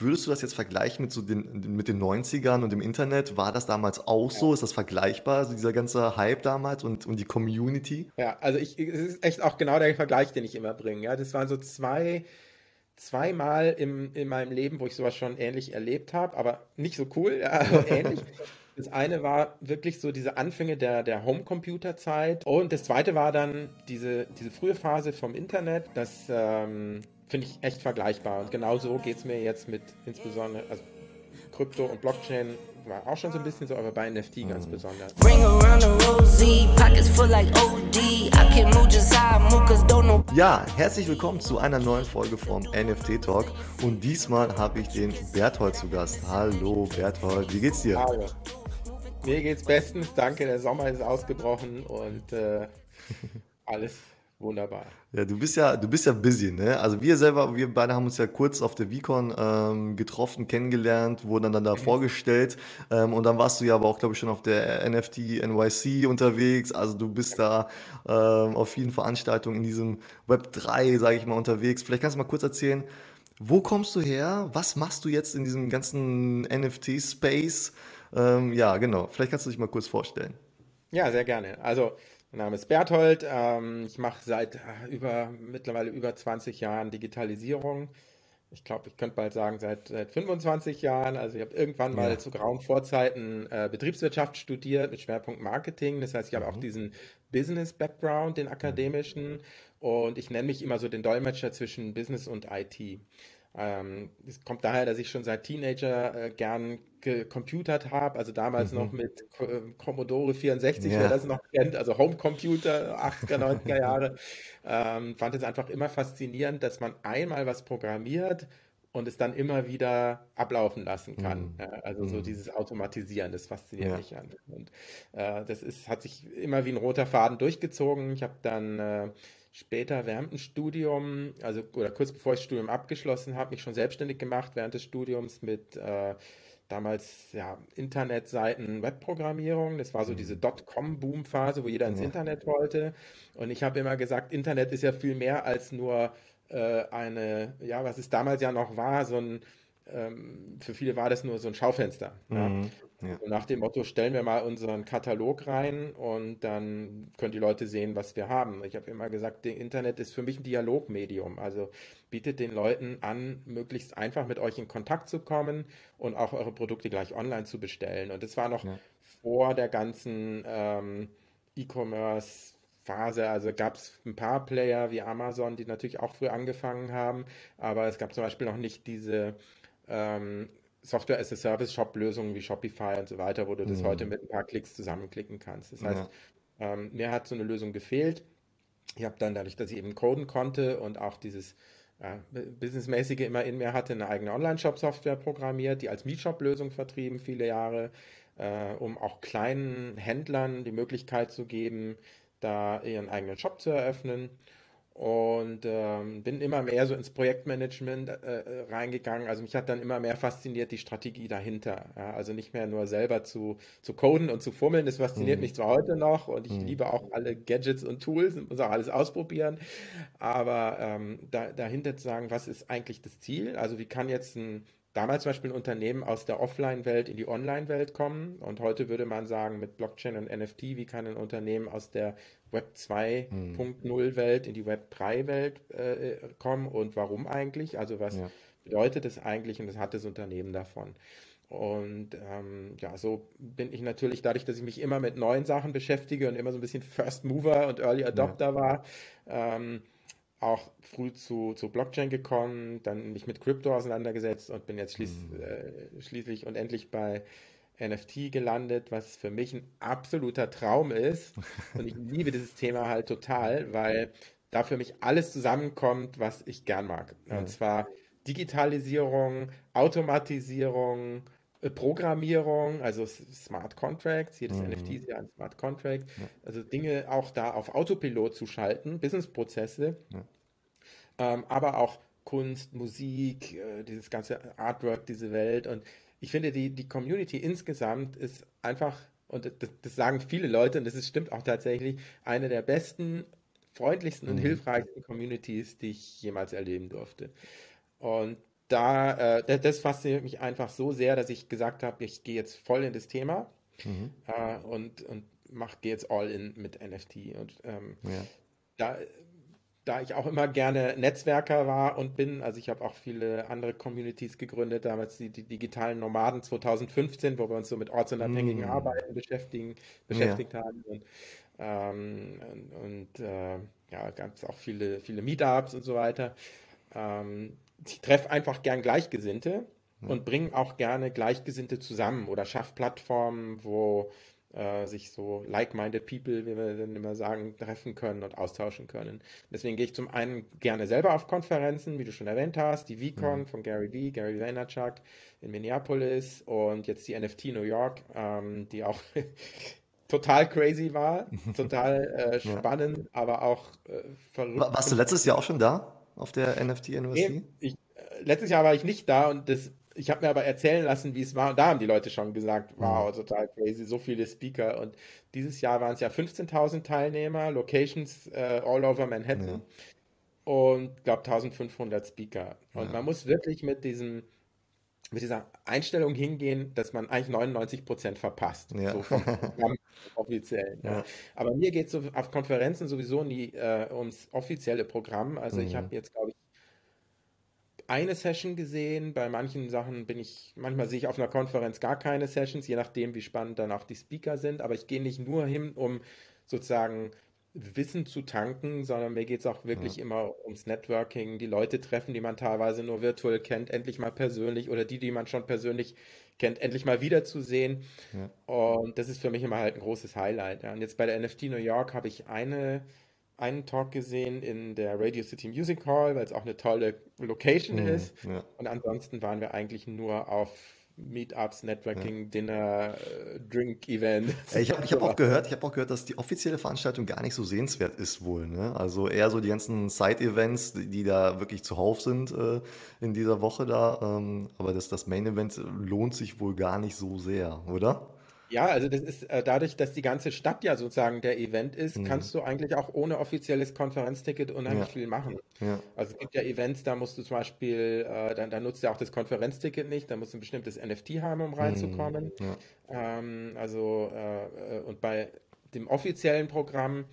Würdest du das jetzt vergleichen mit so den, mit den 90ern und dem Internet? War das damals auch so? Ist das vergleichbar, also dieser ganze Hype damals und, und die Community? Ja, also ich, es ist echt auch genau der Vergleich, den ich immer bringe. Ja, das waren so zwei, zweimal im, in meinem Leben, wo ich sowas schon ähnlich erlebt habe, aber nicht so cool, ja, aber ähnlich. Das eine war wirklich so diese Anfänge der, der Homecomputer-Zeit und das zweite war dann diese, diese frühe Phase vom Internet. Das ähm, finde ich echt vergleichbar und genau so geht es mir jetzt mit insbesondere also Krypto und Blockchain war auch schon so ein bisschen so, aber bei NFT ganz mhm. besonders. Ja, herzlich willkommen zu einer neuen Folge vom NFT Talk und diesmal habe ich den Berthold zu Gast. Hallo Berthold, wie geht's dir? Hallo. Mir geht's bestens, danke. Der Sommer ist ausgebrochen und äh, alles wunderbar. Ja, du bist ja, du bist ja busy, ne? Also wir selber, wir beide haben uns ja kurz auf der VCon ähm, getroffen, kennengelernt, wurden dann da mhm. vorgestellt ähm, und dann warst du ja aber auch, glaube ich, schon auf der NFT NYC unterwegs. Also du bist da ähm, auf vielen Veranstaltungen in diesem Web 3, sage ich mal, unterwegs. Vielleicht kannst du mal kurz erzählen, wo kommst du her? Was machst du jetzt in diesem ganzen NFT-Space? Ähm, ja, genau. Vielleicht kannst du dich mal kurz vorstellen. Ja, sehr gerne. Also, mein Name ist Berthold. Ähm, ich mache seit äh, über, mittlerweile über 20 Jahren Digitalisierung. Ich glaube, ich könnte bald sagen, seit, seit 25 Jahren. Also ich habe irgendwann mal ja. zu grauen Vorzeiten äh, Betriebswirtschaft studiert mit Schwerpunkt Marketing. Das heißt, ich habe mhm. auch diesen Business-Background, den mhm. akademischen. Und ich nenne mich immer so den Dolmetscher zwischen Business und IT. Ähm, es kommt daher, dass ich schon seit Teenager äh, gern gecomputert habe, also damals mhm. noch mit äh, Commodore 64, ja. wer das noch kennt, also Homecomputer, 80er, 90er Jahre. Ähm, fand es einfach immer faszinierend, dass man einmal was programmiert und es dann immer wieder ablaufen lassen kann. Mhm. Ja, also so mhm. dieses Automatisieren, das fasziniert ja. mich an. Und äh, das ist, hat sich immer wie ein roter Faden durchgezogen. Ich habe dann äh, später während dem Studium, also oder kurz bevor ich das Studium abgeschlossen habe, mich schon selbstständig gemacht während des Studiums mit äh, damals ja Internetseiten, Webprogrammierung. Das war so mhm. diese Dotcom-Boom-Phase, wo jeder ins ja. Internet wollte. Und ich habe immer gesagt, Internet ist ja viel mehr als nur äh, eine, ja, was es damals ja noch war, so ein ähm, für viele war das nur so ein Schaufenster. Ja. Mhm. Ja. So nach dem Motto, stellen wir mal unseren Katalog rein und dann können die Leute sehen, was wir haben. Ich habe immer gesagt, das Internet ist für mich ein Dialogmedium. Also bietet den Leuten an, möglichst einfach mit euch in Kontakt zu kommen und auch eure Produkte gleich online zu bestellen. Und das war noch ja. vor der ganzen ähm, E-Commerce. Phase, also gab es ein paar Player wie Amazon, die natürlich auch früh angefangen haben, aber es gab zum Beispiel noch nicht diese ähm, Software as a Service Shop Lösungen wie Shopify und so weiter, wo du das mhm. heute mit ein paar Klicks zusammenklicken kannst. Das heißt, ja. ähm, mir hat so eine Lösung gefehlt. Ich habe dann dadurch, dass ich eben coden konnte und auch dieses ja, Businessmäßige immer in mir hatte, eine eigene Online-Shop-Software programmiert, die als Meetshop-Lösung vertrieben, viele Jahre, äh, um auch kleinen Händlern die Möglichkeit zu geben, da ihren eigenen Shop zu eröffnen und ähm, bin immer mehr so ins Projektmanagement äh, äh, reingegangen. Also mich hat dann immer mehr fasziniert die Strategie dahinter. Ja? Also nicht mehr nur selber zu, zu coden und zu fummeln, das fasziniert mhm. mich zwar heute noch und ich mhm. liebe auch alle Gadgets und Tools und muss auch alles ausprobieren, aber ähm, da, dahinter zu sagen, was ist eigentlich das Ziel? Also wie kann jetzt ein damals zum Beispiel ein Unternehmen aus der Offline-Welt in die Online-Welt kommen. Und heute würde man sagen, mit Blockchain und NFT, wie kann ein Unternehmen aus der Web 2.0-Welt in die Web 3-Welt äh, kommen und warum eigentlich? Also was ja. bedeutet das eigentlich und was hat das Unternehmen davon? Und ähm, ja, so bin ich natürlich, dadurch, dass ich mich immer mit neuen Sachen beschäftige und immer so ein bisschen First Mover und Early Adopter ja. war, ähm, auch früh zu, zu Blockchain gekommen, dann mich mit Krypto auseinandergesetzt und bin jetzt schließ, mhm. äh, schließlich und endlich bei NFT gelandet, was für mich ein absoluter Traum ist. Und ich liebe dieses Thema halt total, weil da für mich alles zusammenkommt, was ich gern mag. Und mhm. zwar Digitalisierung, Automatisierung, äh, Programmierung, also Smart Contracts, jedes mhm. NFT ist ja ein Smart Contract, ja. also Dinge auch da auf Autopilot zu schalten, Businessprozesse, ja. Ähm, aber auch Kunst, Musik, äh, dieses ganze Artwork, diese Welt und ich finde, die, die Community insgesamt ist einfach, und das, das sagen viele Leute, und das ist, stimmt auch tatsächlich, eine der besten, freundlichsten und mhm. hilfreichsten Communities, die ich jemals erleben durfte. Und da, äh, das fasziniert mich einfach so sehr, dass ich gesagt habe, ich gehe jetzt voll in das Thema mhm. äh, und, und mach, gehe jetzt all in mit NFT. Und ähm, ja. da, da ich auch immer gerne Netzwerker war und bin, also ich habe auch viele andere Communities gegründet, damals die, die, digitalen Nomaden 2015, wo wir uns so mit ortsunabhängigen mm. Arbeiten beschäftigen, beschäftigt ja. haben. Und, ähm, und, und äh, ja, gab es auch viele, viele Meetups und so weiter. Ähm, ich treffe einfach gern Gleichgesinnte ja. und bringe auch gerne Gleichgesinnte zusammen oder schaffe Plattformen, wo äh, sich so like-minded people, wie wir dann immer sagen, treffen können und austauschen können. Deswegen gehe ich zum einen gerne selber auf Konferenzen, wie du schon erwähnt hast, die VCon mhm. von Gary Vee, Gary Vaynerchuk in Minneapolis und jetzt die NFT New York, ähm, die auch total crazy war, total äh, spannend, ja. aber auch äh, verrückt. Warst du letztes Jahr auch schon da auf der NFT? Nee, ich, äh, letztes Jahr war ich nicht da und das ich habe mir aber erzählen lassen, wie es war. Und da haben die Leute schon gesagt, wow, total crazy, so viele Speaker. Und dieses Jahr waren es ja 15.000 Teilnehmer, Locations äh, all over Manhattan. Ja. Und ich glaube 1500 Speaker. Und ja. man muss wirklich mit diesem mit dieser Einstellung hingehen, dass man eigentlich 99 Prozent verpasst. Ja. So vom offiziell. Ja. Aber mir geht es so auf Konferenzen sowieso nie äh, ums offizielle Programm. Also mhm. ich habe jetzt, glaube ich, eine Session gesehen. Bei manchen Sachen bin ich, manchmal sehe ich auf einer Konferenz gar keine Sessions, je nachdem, wie spannend dann auch die Speaker sind. Aber ich gehe nicht nur hin, um sozusagen Wissen zu tanken, sondern mir geht es auch wirklich ja. immer ums Networking, die Leute treffen, die man teilweise nur virtuell kennt, endlich mal persönlich oder die, die man schon persönlich kennt, endlich mal wiederzusehen. Ja. Und das ist für mich immer halt ein großes Highlight. Ja. Und jetzt bei der NFT New York habe ich eine einen Talk gesehen in der Radio City Music Hall, weil es auch eine tolle Location mhm, ist. Ja. Und ansonsten waren wir eigentlich nur auf Meetups, Networking, ja. Dinner, äh, Drink-Event. Ich habe ich hab auch gehört, ich habe auch gehört, dass die offizielle Veranstaltung gar nicht so sehenswert ist wohl. Ne? Also eher so die ganzen Side-Events, die, die, da wirklich zuhauf sind äh, in dieser Woche da. Ähm, aber das, das Main-Event lohnt sich wohl gar nicht so sehr, oder? Ja, also das ist äh, dadurch, dass die ganze Stadt ja sozusagen der Event ist, mhm. kannst du eigentlich auch ohne offizielles Konferenzticket unheimlich ja. viel machen. Ja. Also es gibt ja Events, da musst du zum Beispiel, äh, dann, dann nutzt du auch das Konferenzticket nicht, da musst du ein bestimmtes NFT haben, um reinzukommen. Mhm. Ja. Ähm, also äh, äh, und bei dem offiziellen Programm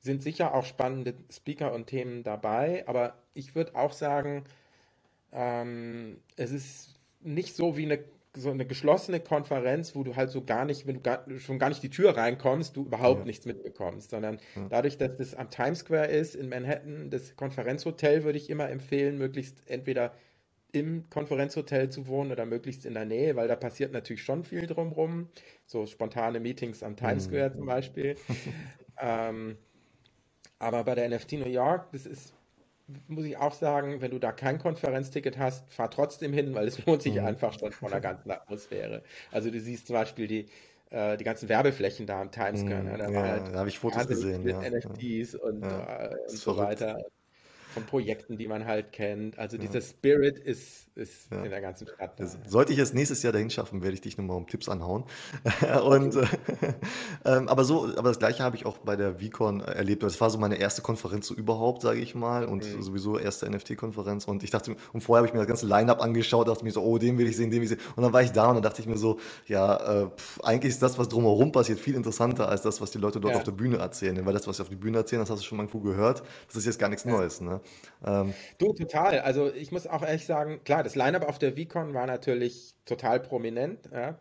sind sicher auch spannende Speaker und Themen dabei, aber ich würde auch sagen, ähm, es ist nicht so wie eine so eine geschlossene Konferenz, wo du halt so gar nicht, wenn du gar, schon gar nicht die Tür reinkommst, du überhaupt ja. nichts mitbekommst, sondern ja. dadurch, dass das am Times Square ist in Manhattan, das Konferenzhotel würde ich immer empfehlen, möglichst entweder im Konferenzhotel zu wohnen oder möglichst in der Nähe, weil da passiert natürlich schon viel drumherum. So spontane Meetings am Times mhm. Square mhm. zum Beispiel. ähm, aber bei der NFT New York, das ist muss ich auch sagen, wenn du da kein Konferenzticket hast, fahr trotzdem hin, weil es lohnt sich mhm. einfach schon von der ganzen Atmosphäre. Also du siehst zum Beispiel die, äh, die ganzen Werbeflächen da am Times Square. Ne? Da, ja, halt da habe ich Fotos gesehen. Ja. NFTs und, ja. äh, und so weiter von Projekten, die man halt kennt. Also dieser Spirit ist, ist ja. in der ganzen Stadt. Da. Sollte ich es nächstes Jahr dahin schaffen, werde ich dich nochmal um Tipps anhauen. und, äh, ähm, aber so, aber das gleiche habe ich auch bei der VCon erlebt. Das war so meine erste Konferenz so überhaupt, sage ich mal, und mhm. sowieso erste NFT-Konferenz. Und ich dachte, und vorher habe ich mir das ganze Line-Up angeschaut, dachte mir so, oh, den will ich sehen, den will ich sehen. Und dann war ich da und dann dachte ich mir so, ja, äh, pff, eigentlich ist das, was drumherum passiert, viel interessanter als das, was die Leute dort ja. auf der Bühne erzählen. Weil das, was sie auf der Bühne erzählen, das hast du schon mal irgendwo gehört. Das ist jetzt gar nichts ja. Neues. Ne? Ähm, Du, total. Also ich muss auch ehrlich sagen, klar, das Line-Up auf der VCon war natürlich total prominent, ja?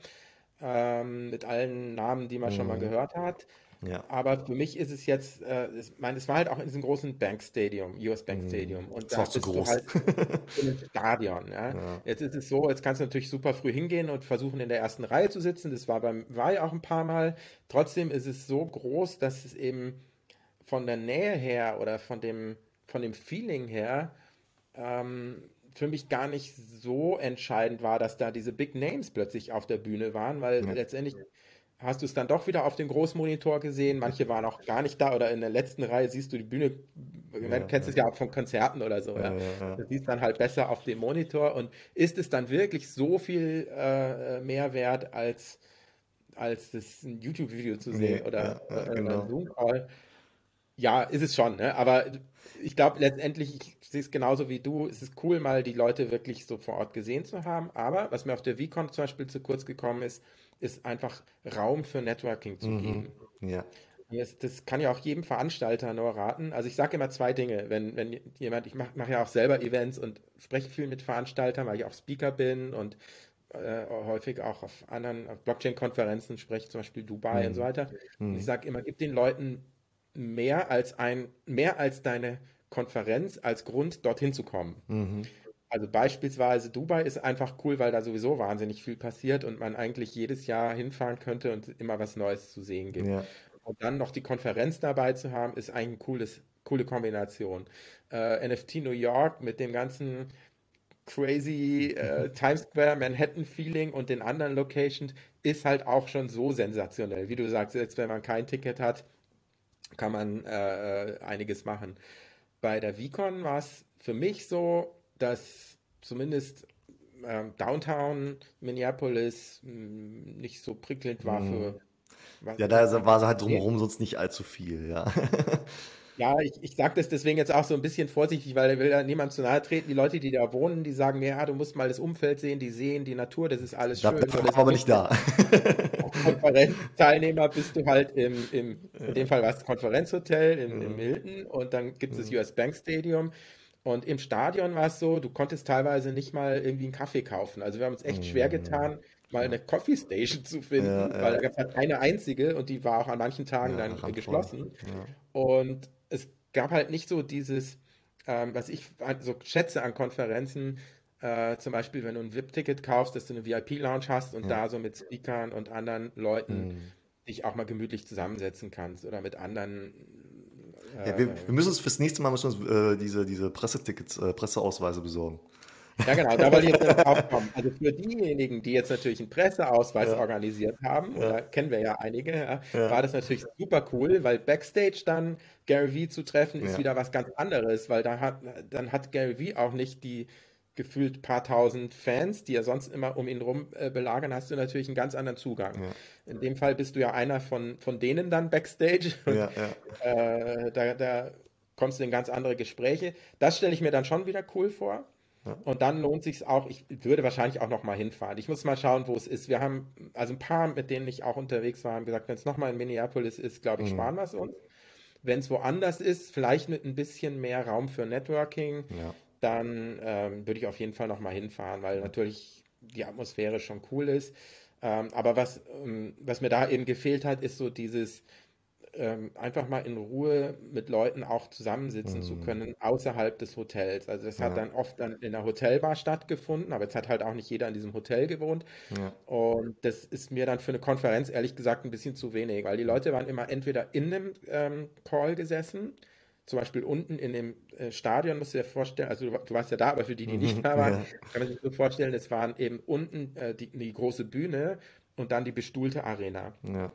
ähm, mit allen Namen, die man schon mal mhm. gehört hat. Ja. Aber für mich ist es jetzt, äh, ich meine, es war halt auch in diesem großen Bank Stadium, US Bank mhm. Stadium. Und das da bist groß. du halt in einem Stadion. Ja? Ja. Jetzt ist es so, jetzt kannst du natürlich super früh hingehen und versuchen, in der ersten Reihe zu sitzen. Das war beim war ja auch ein paar Mal. Trotzdem ist es so groß, dass es eben von der Nähe her oder von dem von dem Feeling her ähm, für mich gar nicht so entscheidend war, dass da diese Big Names plötzlich auf der Bühne waren, weil ja. letztendlich hast du es dann doch wieder auf dem Großmonitor gesehen. Manche waren auch gar nicht da oder in der letzten Reihe siehst du die Bühne, ja, kennst es ja. ja auch von Konzerten oder so. Ja, ja. Du siehst dann halt besser auf dem Monitor und ist es dann wirklich so viel äh, mehr wert als, als das ein YouTube-Video zu sehen nee, oder äh, genau. ein Zoom-Call? Ja, ist es schon, ne? aber ich glaube letztendlich, ich sehe es genauso wie du, es ist cool, mal die Leute wirklich so vor Ort gesehen zu haben, aber was mir auf der VCon zum Beispiel zu kurz gekommen ist, ist einfach Raum für Networking zu Mhm. geben. Ja. Das, das kann ja auch jedem Veranstalter nur raten. Also ich sage immer zwei Dinge, wenn, wenn jemand, ich mache mach ja auch selber Events und spreche viel mit Veranstaltern, weil ich auch Speaker bin und äh, häufig auch auf anderen Blockchain-Konferenzen spreche, zum Beispiel Dubai und so Mhm. weiter. Und ich Mhm. sage immer, gib den Leuten mehr als ein, mehr als deine Konferenz als Grund, dorthin zu kommen. Mhm. Also beispielsweise Dubai ist einfach cool, weil da sowieso wahnsinnig viel passiert und man eigentlich jedes Jahr hinfahren könnte und immer was Neues zu sehen gibt. Ja. Und dann noch die Konferenz dabei zu haben, ist eigentlich eine cooles, coole Kombination. Äh, NFT New York mit dem ganzen crazy äh, Times Square, Manhattan-Feeling und den anderen Locations ist halt auch schon so sensationell. Wie du sagst, jetzt wenn man kein Ticket hat, kann man äh, einiges machen. Bei der VCon war es für mich so, dass zumindest ähm, Downtown Minneapolis mh, nicht so prickelnd war Mhm. für was, Ja, da war halt sehen. drumherum sonst nicht allzu viel, ja. Ja, ich, ich sage das deswegen jetzt auch so ein bisschen vorsichtig, weil er will da niemand zu nahe treten. Die Leute, die da wohnen, die sagen mir, ja, du musst mal das Umfeld sehen, die sehen die Natur, das ist alles schön. Und war das aber nicht da. Konferenzteilnehmer bist du halt im, im in Ja. dem Fall war es Konferenzhotel im, im Mhm. Hilton und dann gibt es das Mhm. US Bank Stadium. Und im Stadion war es so, du konntest teilweise nicht mal irgendwie einen Kaffee kaufen. Also wir haben uns echt schwer Mhm. getan, mal Ja. eine Coffee Station zu Ja, finden, weil da ja. gab es halt keine einzige und die war auch an manchen Tagen Ja, dann randvoll. geschlossen. Ja. Und es gab halt nicht so dieses, ähm, was ich so schätze an Konferenzen, äh, zum Beispiel, wenn du ein VIP-Ticket kaufst, dass du eine VIP-Lounge hast und Ja. da so mit Speakern und anderen Leuten Mhm. dich auch mal gemütlich zusammensetzen kannst oder mit anderen. Ja, wir, Äh, wir müssen uns fürs nächste Mal müssen uns, äh, diese, diese Pressetickets, äh, Presseausweise besorgen. Ja, genau, da wollte ich jetzt drauf kommen. Also für diejenigen, die jetzt natürlich einen Presseausweis Ja, organisiert haben, ja, kennen wir ja einige, ja, ja, war das natürlich super cool, weil Backstage dann Gary Vee zu treffen, ist ja. wieder was ganz anderes, weil da hat, dann hat Gary Vee auch nicht die gefühlt paar tausend Fans, die er sonst immer um ihn rum äh, belagern, hast du natürlich einen ganz anderen Zugang. Ja, In dem Fall bist du ja einer von, von denen dann Backstage und ja, ja. äh, da, da kommst du in ganz andere Gespräche. Das stelle ich mir dann schon wieder cool vor. Ja. Und dann lohnt sich auch, ich würde wahrscheinlich auch noch mal hinfahren. Ich muss mal schauen, wo es ist. Wir haben, also ein paar, mit denen ich auch unterwegs war, haben gesagt, wenn es nochmal in Minneapolis ist, glaube ich, Mhm. sparen wir es uns. Wenn es woanders ist, vielleicht mit ein bisschen mehr Raum für Networking, Ja. dann ähm, würde ich auf jeden Fall noch mal hinfahren, weil natürlich die Atmosphäre schon cool ist. Ähm, aber was, ähm, was mir da eben gefehlt hat, ist so dieses ähm, einfach mal in Ruhe mit Leuten auch zusammensitzen zu Mhm. können außerhalb des Hotels. Also das hat Ja, dann oft dann in der Hotelbar stattgefunden, aber jetzt hat halt auch nicht jeder in diesem Hotel gewohnt. ja. Und das ist mir dann für eine Konferenz ehrlich gesagt ein bisschen zu wenig, weil die Leute waren immer entweder in einem ähm, Call gesessen, zum Beispiel unten in dem äh, Stadion, musst du dir vorstellen, also du, du warst ja da, aber für die, die nicht Mhm. da waren, Ja. kann man sich so vorstellen, es waren eben unten äh, die, die große Bühne und dann die bestuhlte Arena. Ja.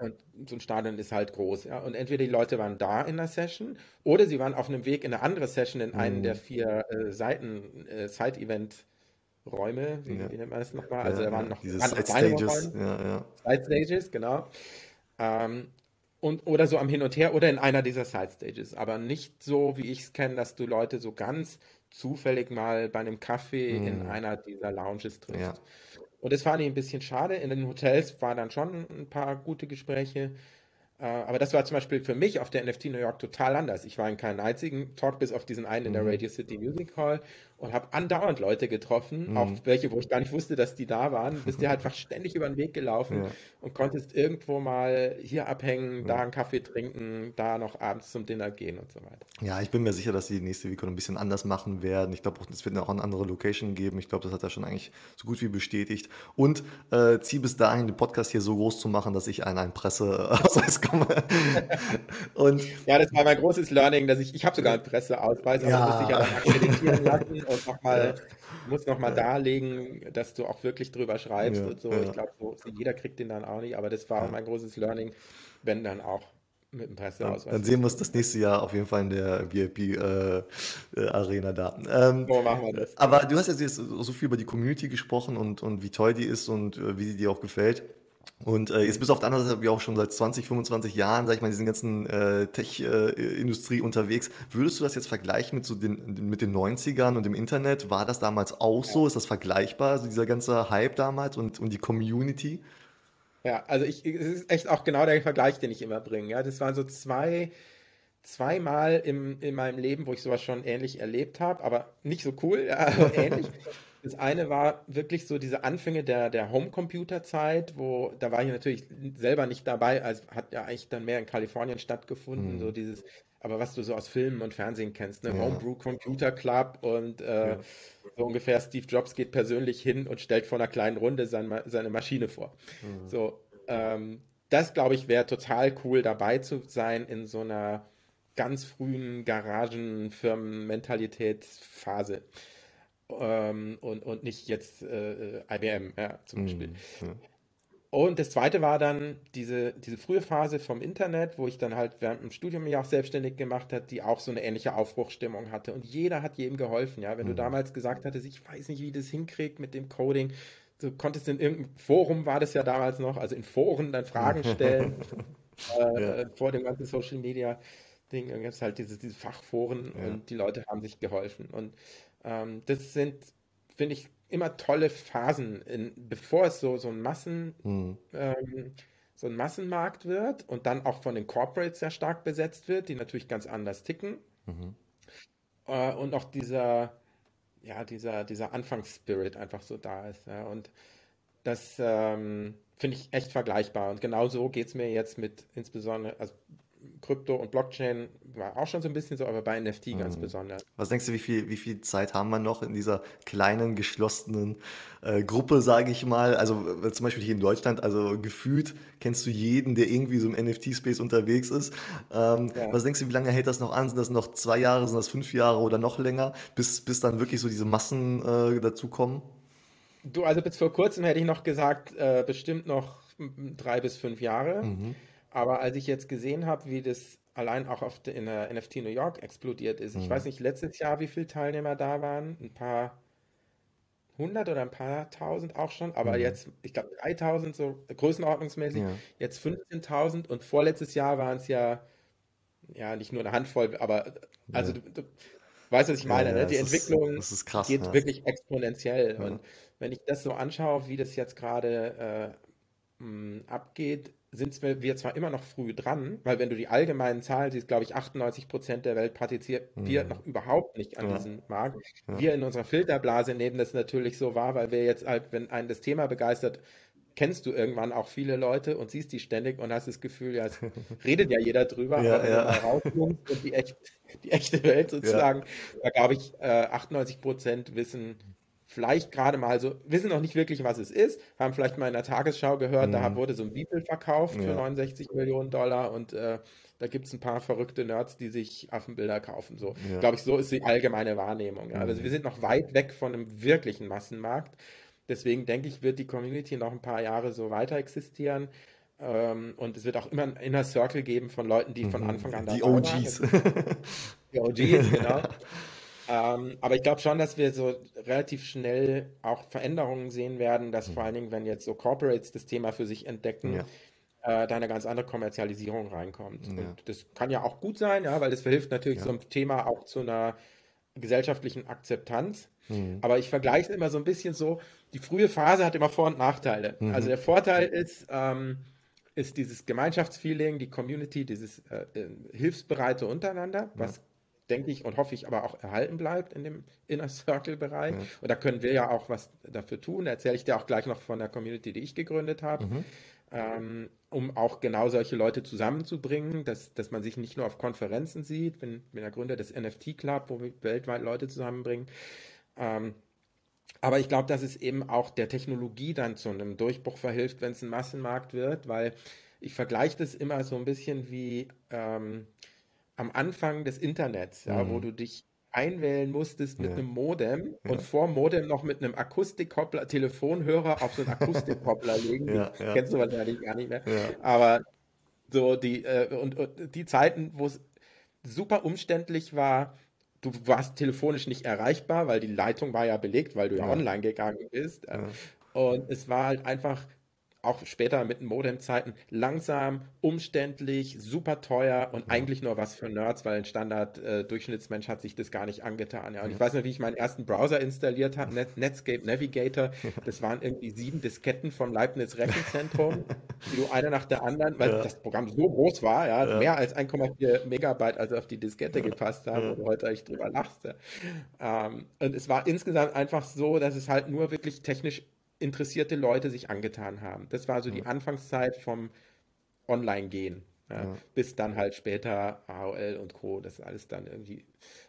Und so ein Stadion ist halt groß, ja. Und entweder die Leute waren da in der Session oder sie waren auf einem Weg in eine andere Session in einen der Mhm. vier äh, Seiten, äh, Side-Event-Räume. Wie, Ja. wie nennt man das nochmal? Also Ja, da waren noch, Diese Side Stages. Räume, Ja. Side Stages, genau. Ähm, und, oder so am Hin und Her oder in einer dieser Side Stages. Aber nicht so, wie ich es kenne, dass du Leute so ganz zufällig mal bei einem Kaffee in Mhm. einer dieser Lounges triffst. Und das fand ich ein bisschen schade. In den Hotels waren dann schon ein paar gute Gespräche. Äh, aber das war zum Beispiel für mich auf der NFT New York total anders. Ich war in keinem einzigen Talk, bis auf diesen einen in der Mhm. Radio City Music Hall und habe andauernd Leute getroffen, auch Mhm. welche, wo ich gar nicht wusste, dass die da waren. Bist dir halt einfach ständig über den Weg gelaufen Ja. und konntest irgendwo mal hier abhängen, da Ja. einen Kaffee trinken, da noch abends zum Dinner gehen und so weiter. Ja, ich bin mir sicher, dass sie die nächste Vicon ein bisschen anders machen werden. Ich glaube, auch, es wird auch eine andere Location geben. Ich glaube, das hat er schon eigentlich so gut wie bestätigt. Und äh, zieh bis dahin, den Podcast hier so groß zu machen, dass ich an einen Presseausweis komme. Und Ja, das war mein großes Learning, dass ich, ich habe sogar einen Presseausweis, aber musste ich ja ja, dann akkreditieren lassen und nochmal, muss nochmal darlegen, dass du auch wirklich drüber schreibst und so. Ich glaube, so, jeder kriegt den dann auch nicht, aber das war ja. mein großes Learning, wenn dann auch mit dem Dann, dann Presseausweis sehen wir uns das nächste Jahr auf jeden Fall in der VIP-Arena da. Ähm, So machen wir das, aber du hast jetzt so so viel über die Community gesprochen und, und wie toll die ist und äh, wie sie dir auch gefällt. Und äh, jetzt bist du auf der anderen Seite wie auch schon seit 20, 25 Jahren, sag ich mal, in diesen ganzen äh, Tech-Industrie unterwegs. Würdest du das jetzt vergleichen mit so den, mit den 90ern und dem Internet? War das damals auch so? Ist das vergleichbar, also dieser ganze Hype damals und, und die Community? Ja, also ich, es ist echt auch genau der Vergleich, den ich immer bringe. Ja, das waren so zwei, zweimal im, in meinem Leben, wo ich sowas schon ähnlich erlebt habe, aber nicht so cool, ja, aber ähnlich. Das eine war wirklich so diese Anfänge der, der Homecomputer-Zeit, wo da war ich natürlich selber nicht dabei, also hat ja eigentlich dann mehr in Kalifornien stattgefunden, mhm. so dieses, aber was du so aus Filmen und Fernsehen kennst, ne? Ja. Homebrew Computer Club und äh, ja. so ungefähr Steve Jobs geht persönlich hin und stellt vor einer kleinen Runde sein, seine Maschine vor. Mhm. So, ähm, das glaube ich wäre total cool dabei zu sein in so einer ganz frühen Garagenfirmen-Mentalitätsphase ähm, und, und nicht jetzt äh, IBM ja, zum Beispiel. Mhm. Und das zweite war dann diese, diese frühe Phase vom Internet, wo ich dann halt während dem Studium mich auch selbstständig gemacht hat, die auch so eine ähnliche Aufbruchstimmung hatte. Und jeder hat jedem geholfen, ja. Wenn mhm. du damals gesagt hattest, ich weiß nicht, wie das hinkriegt mit dem Coding, du konntest in irgendeinem Forum war das ja damals noch, also in Foren dann Fragen stellen äh, ja. vor dem ganzen Social Media Ding. Dann gab es halt diese, diese Fachforen ja. und die Leute haben sich geholfen. Und ähm, das sind, finde ich, immer tolle Phasen, in, bevor es so, so ein Massen, mhm. ähm, so ein Massenmarkt wird und dann auch von den Corporates sehr stark besetzt wird, die natürlich ganz anders ticken. Mhm. Äh, und auch dieser, ja, dieser, dieser Anfangsspirit einfach so da ist. Ja. Und das ähm, finde ich echt vergleichbar. Und genau so geht es mir jetzt mit insbesondere, also Krypto und Blockchain war auch schon so ein bisschen so, aber bei NFT ganz mhm. besonders. Was denkst du, wie viel, wie viel Zeit haben wir noch in dieser kleinen, geschlossenen äh, Gruppe, sage ich mal? Also äh, zum Beispiel hier in Deutschland, also gefühlt kennst du jeden, der irgendwie so im NFT-Space unterwegs ist. Ähm, ja. Was denkst du, wie lange hält das noch an? Sind das noch zwei Jahre, sind das fünf Jahre oder noch länger, bis, bis dann wirklich so diese Massen äh, dazukommen? Du, also bis vor kurzem hätte ich noch gesagt, äh, bestimmt noch drei bis fünf Jahre. Mhm. Aber als ich jetzt gesehen habe, wie das allein auch auf de, in der NFT New York explodiert ist, mhm. ich weiß nicht, letztes Jahr, wie viele Teilnehmer da waren, ein paar hundert oder ein paar tausend auch schon, aber mhm. jetzt, ich glaube, 3000 so größenordnungsmäßig, ja. jetzt 15.000 und vorletztes Jahr waren es ja, ja, nicht nur eine Handvoll, aber also ja. du, du, weißt, was ich meine, ja, ne? die Entwicklung ist, krass, geht wirklich exponentiell und wenn ich das so anschaue, wie das jetzt gerade äh, abgeht, sind wir zwar immer noch früh dran, weil wenn du die allgemeinen Zahlen siehst, glaube ich, 98 Prozent der Welt partizipiert mhm. noch überhaupt nicht an ja. diesem Markt. Ja. Wir in unserer Filterblase nehmen das natürlich so wahr, weil wir jetzt halt, wenn einen das Thema begeistert, kennst du irgendwann auch viele Leute und siehst die ständig und hast das Gefühl, ja, es redet ja jeder drüber, ja, aber ja. wenn du mal rauskommst und die, echt, die echte Welt sozusagen, da glaube ich, äh, 98 Prozent wissen vielleicht gerade mal so, wissen noch nicht wirklich, was es ist, haben vielleicht mal in der Tagesschau gehört, mhm. da wurde so ein Beeple verkauft ja. für 69 Millionen Dollar und äh, da gibt es ein paar verrückte Nerds, die sich Affenbilder kaufen. So, ja. glaube ich, so ist die allgemeine Wahrnehmung. Ja. Also mhm. wir sind noch weit weg von einem wirklichen Massenmarkt. Deswegen denke ich, wird die Community noch ein paar Jahre so weiter existieren. Ähm, und es wird auch immer ein Inner Circle geben von Leuten, die von mhm. Anfang an da Die OGs. Die OGs, genau. Ähm, aber ich glaube schon, dass wir so relativ schnell auch Veränderungen sehen werden, dass mhm. vor allen Dingen, wenn jetzt so Corporates das Thema für sich entdecken, ja. äh, da eine ganz andere Kommerzialisierung reinkommt. Ja. Und das kann ja auch gut sein, ja, weil das verhilft natürlich ja. so ein Thema auch zu einer gesellschaftlichen Akzeptanz. Mhm. Aber ich vergleiche es immer so ein bisschen so, die frühe Phase hat immer Vor- und Nachteile. Mhm. Also der Vorteil ist, ähm, ist dieses Gemeinschaftsfeeling, die Community, dieses äh, äh Hilfsbereite untereinander, was denke ich und hoffe ich, aber auch erhalten bleibt in dem Inner Circle-Bereich. Mhm. Und da können wir ja auch was dafür tun. Da erzähle ich dir auch gleich noch von der Community, die ich gegründet habe. Mhm. Ähm, um auch genau solche Leute zusammenzubringen, dass, dass man sich nicht nur auf Konferenzen sieht. Bin, bin der Gründer des NFT Club, wo wir weltweit Leute zusammenbringen. Ähm, aber ich glaube, dass es eben auch der Technologie dann zu einem Durchbruch verhilft, wenn es ein Massenmarkt wird, weil ich vergleiche das immer so ein bisschen wie ähm, am Anfang des Internets, ja, mhm. wo du dich einwählen musstest mit ja. einem Modem ja. und vor Modem noch mit einem Akustikkoppler, Telefonhörer auf so einen Akustikkoppler legen. Ja, Kennst du wahrscheinlich gar nicht mehr. Aber so die, äh, und, und, die Zeiten, wo es super umständlich war, du warst telefonisch nicht erreichbar, weil die Leitung war ja belegt, weil du ja, online gegangen bist. Und es war halt einfach auch später mit Modem-Zeiten, langsam, umständlich, super teuer und eigentlich nur was für Nerds, weil ein Standard-Durchschnittsmensch äh, hat sich das gar nicht angetan. Ja. Und ich weiß noch, wie ich meinen ersten Browser installiert habe, Net Netscape Navigator. Das waren irgendwie sieben Disketten vom Leibniz Rechenzentrum, die du eine nach der anderen, weil ja. das Programm so groß war, ja, ja. mehr als 1,4 Megabyte, also auf die Diskette gepasst haben, wo du heute eigentlich drüber lachst. Ähm, und es war insgesamt einfach so, dass es halt nur wirklich technisch interessierte Leute sich angetan haben. Das war so die Anfangszeit vom Online-Gehen. Ja, ja. Bis dann halt später AOL und Co., das alles dann irgendwie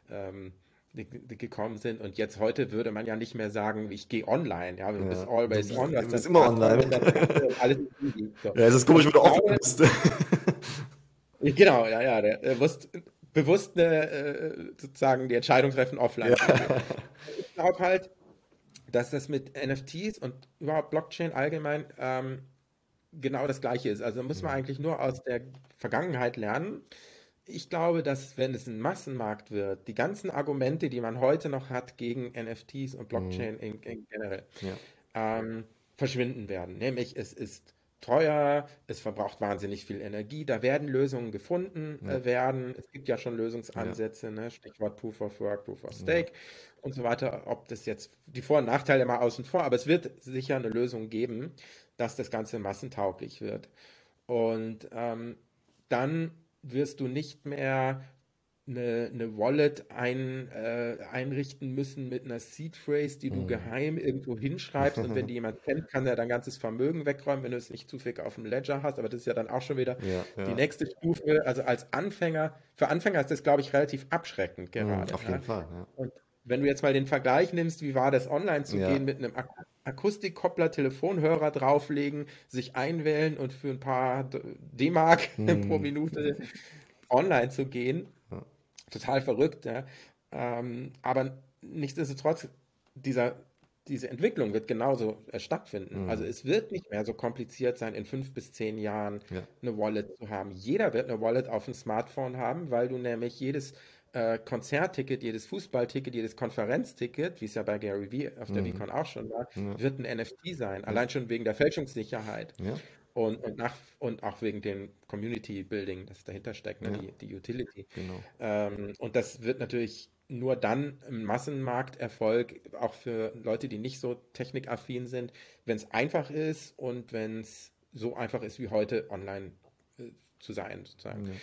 ähm, gekommen sind. Und jetzt heute würde man ja nicht mehr sagen, ich gehe online. Ja, du bist always on. Du bist immer online. alles so. Ja, es ist komisch, wo du offen bist. genau, ja, ja. Der, der bewusst, bewusst eine, äh, sozusagen die Entscheidung treffen offline. Ja. Ich glaube halt, dass das mit NFTs und überhaupt Blockchain allgemein ähm, genau das Gleiche ist. Also muss man eigentlich nur aus der Vergangenheit lernen. Ich glaube, dass wenn es ein Massenmarkt wird, die ganzen Argumente, die man heute noch hat gegen NFTs und Blockchain mhm. in, in generell, ja. ähm, verschwinden werden. Nämlich es ist teuer, es verbraucht wahnsinnig viel Energie, da werden Lösungen gefunden ja. äh, werden. Es gibt ja schon Lösungsansätze, ja. ne? Stichwort Proof of Work, Proof of Stake und so weiter. Ob das jetzt die Vor- und Nachteile mal außen vor, aber es wird sicher eine Lösung geben, dass das Ganze massentauglich wird. Und ähm, dann wirst du nicht mehr eine, eine Wallet ein, äh, einrichten müssen mit einer Seed Phrase, die du mhm. geheim irgendwo hinschreibst. Und wenn die jemand kennt, kann er dein ganzes Vermögen wegräumen, wenn du es nicht zufällig auf dem Ledger hast. Aber das ist ja dann auch schon wieder ja, ja. die nächste Stufe. Also als Anfänger, für Anfänger ist das, glaube ich, relativ abschreckend mhm, gerade. Mhm, auf jeden ja. Fall. Und wenn du jetzt mal den Vergleich nimmst, wie war das online zu gehen mit einem Ak Akustikkoppler, Telefonhörer drauflegen, sich einwählen und für ein paar D-Mark mhm. pro Minute online zu gehen total verrückt. Ja. Ähm, aber nichtsdestotrotz, dieser, diese Entwicklung wird genauso äh, stattfinden. Mhm. Also es wird nicht mehr so kompliziert sein, in fünf bis zehn Jahren ja. eine Wallet zu haben. Jeder wird eine Wallet auf dem Smartphone haben, weil du nämlich jedes äh, Konzertticket, jedes Fußballticket, jedes Konferenzticket, wie es ja bei Gary Vee auf der mhm. VCon auch schon war, ja. wird ein NFT sein. Allein schon wegen der Fälschungssicherheit. Ja. Und, und, nach, und auch wegen dem Community Building, das dahinter steckt, ne, ja. die, die Utility. Genau. Ähm, und das wird natürlich nur dann ein Massenmarkterfolg, auch für Leute, die nicht so technikaffin sind, wenn es einfach ist und wenn es so einfach ist wie heute online äh, zu sein. Sozusagen. Ja.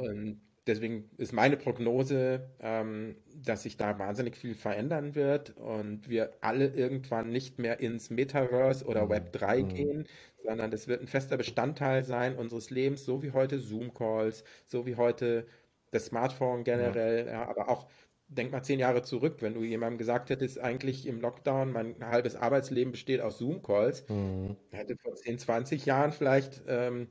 Und deswegen ist meine Prognose, ähm, dass sich da wahnsinnig viel verändern wird und wir alle irgendwann nicht mehr ins Metaverse oder mhm. Web 3 mhm. gehen, sondern das wird ein fester Bestandteil sein unseres Lebens, so wie heute Zoom-Calls, so wie heute das Smartphone generell, ja. Ja, aber auch denk mal zehn Jahre zurück, wenn du jemandem gesagt hättest, eigentlich im Lockdown, mein halbes Arbeitsleben besteht aus Zoom-Calls, mhm. hätte vor 10, 20 Jahren vielleicht ähm,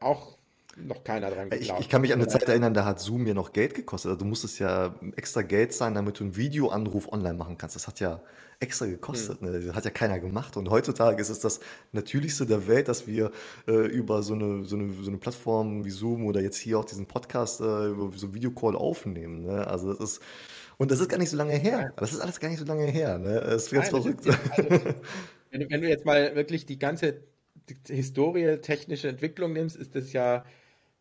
auch noch keiner dran geglaubt. Ich, ich, kann mich an eine Zeit erinnern, da hat Zoom mir noch Geld gekostet. Also du musstest ja extra Geld sein, damit du einen Videoanruf online machen kannst. Das hat ja extra gekostet. Hm. Ne? Das hat ja keiner gemacht. Und heutzutage ist es das Natürlichste der Welt, dass wir äh, über so eine, so, eine, so eine Plattform wie Zoom oder jetzt hier auch diesen Podcast äh, über so einen Videocall aufnehmen. Ne? Also das ist und das ist gar nicht so lange her. Das ist alles gar nicht so lange her. Ne? Das ist ganz Nein, verrückt. Ist, also, wenn, du, wenn du jetzt mal wirklich die ganze die Historie, technische Entwicklung nimmst, ist das ja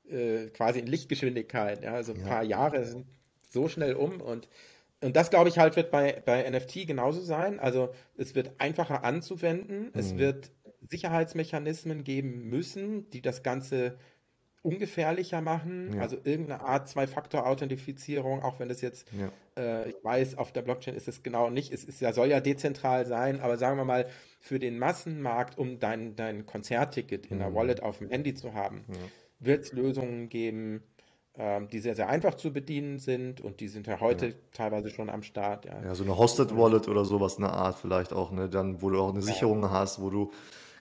äh, quasi in Lichtgeschwindigkeit. Ja? Also ein ja. paar Jahre sind so schnell um und und das, glaube ich, halt wird bei, bei NFT genauso sein. Also es wird einfacher anzuwenden. Mhm. Es wird Sicherheitsmechanismen geben müssen, die das Ganze ungefährlicher machen. Ja. Also irgendeine Art Zwei-Faktor-Authentifizierung, auch wenn das jetzt, ja. äh, ich weiß, auf der Blockchain ist es genau nicht. Es ist ja, soll ja dezentral sein, aber sagen wir mal, für den Massenmarkt, um dein, dein Konzertticket in mhm. der Wallet auf dem Handy zu haben, ja wird es Lösungen geben, ähm, die sehr, sehr einfach zu bedienen sind und die sind ja heute ja. teilweise schon am Start. Ja. ja, so eine Hosted Wallet oder sowas, eine Art vielleicht auch, ne? Dann, wo du auch eine Sicherung hast, wo du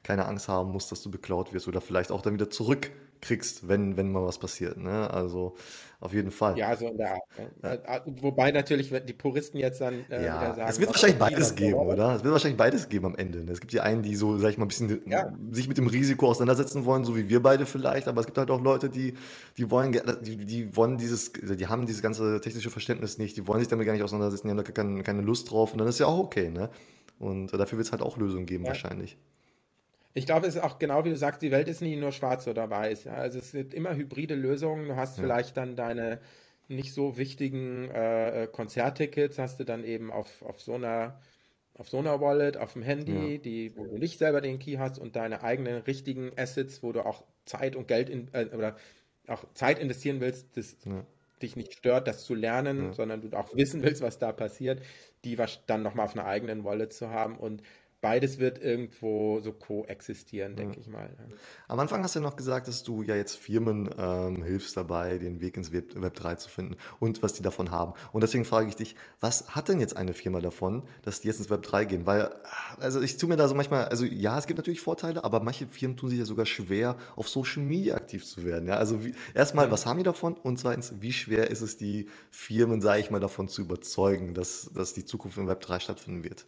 keine Angst haben musst, dass du beklaut wirst oder vielleicht auch dann wieder zurück kriegst, wenn, wenn mal was passiert. Ne? Also auf jeden Fall. Ja, so in der Art. Ne? Ja. Äh, äh, wobei natürlich die Puristen jetzt dann äh, ja. sagen. Es wird wahrscheinlich beides geben, oder? Es wird wahrscheinlich beides geben am Ende. Ne? Es gibt die einen, die so, sag ich mal, ein bisschen ja. sich mit dem Risiko auseinandersetzen wollen, so wie wir beide vielleicht, aber es gibt halt auch Leute, die, die wollen, die, die wollen dieses, die haben dieses ganze technische Verständnis nicht, die wollen sich damit gar nicht auseinandersetzen, die haben da keine, keine Lust drauf und dann ist ja auch okay, ne? Und dafür wird es halt auch Lösungen geben, wahrscheinlich. Ich glaube, es ist auch genau wie du sagst, die Welt ist nie nur schwarz oder weiß. Ja? Also es gibt immer hybride Lösungen. Du hast Ja. vielleicht dann deine nicht so wichtigen äh, äh, Konzerttickets, hast du dann eben auf, auf so einer auf so einer Wallet, auf dem Ja. Handy, die, wo du nicht selber den Key hast und deine eigenen richtigen Assets, wo du auch Zeit und Geld in, äh, oder auch Zeit investieren willst, das Ja. dich nicht stört, das zu lernen, Ja. sondern du auch wissen willst, was da passiert, die dann nochmal auf einer eigenen Wallet zu haben. Und beides wird irgendwo so koexistieren, denke ich mal. Am Anfang hast du ja noch gesagt, dass du ja jetzt Firmen ähm, hilfst dabei, den Weg ins Web, Web 3 zu finden und was die davon haben. Und deswegen frage ich dich, was hat denn jetzt eine Firma davon, dass die jetzt ins Web 3 gehen? Weil, also ich tue mir da so manchmal, also ja, es gibt natürlich Vorteile, aber manche Firmen tun sich ja sogar schwer, auf Social Media aktiv zu werden. Ja, also wie, erstmal, Mhm. was haben die davon? Und zweitens, wie schwer ist es, die Firmen, sage ich mal, davon zu überzeugen, dass, dass die Zukunft im Web 3 stattfinden wird?